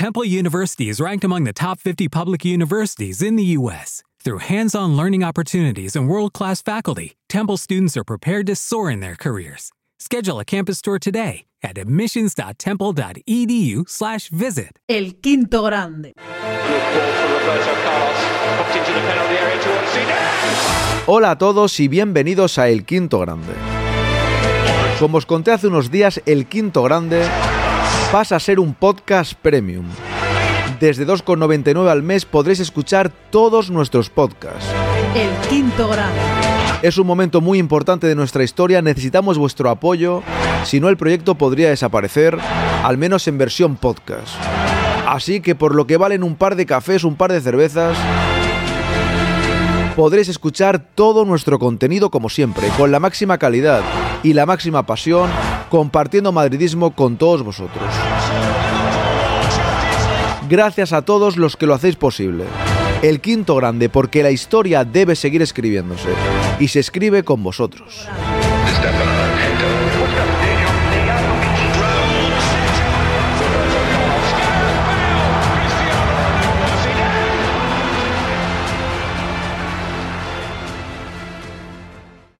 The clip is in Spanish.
Temple University is ranked among the top 50 public universities in the U.S. Through hands on learning opportunities and world class faculty, Temple students are prepared to soar in their careers. Schedule a campus tour today at admissions.temple.edu/slash visit. El quinto grande. Hola a todos y bienvenidos a El Quinto Grande. Como os conté hace unos días, El Quinto Grande pasa a ser un podcast premium. Desde 2,99 al mes podréis escuchar todos nuestros podcasts. El quinto grande. Es un momento muy importante de nuestra historia, necesitamos vuestro apoyo, si no el proyecto podría desaparecer, al menos en versión podcast. Así que por lo que valen un par de cafés, un par de cervezas, podréis escuchar todo nuestro contenido como siempre, con la máxima calidad y la máxima pasión, compartiendo madridismo con todos vosotros. Gracias a todos los que lo hacéis posible. El quinto grande porque la historia debe seguir escribiéndose y se escribe con vosotros.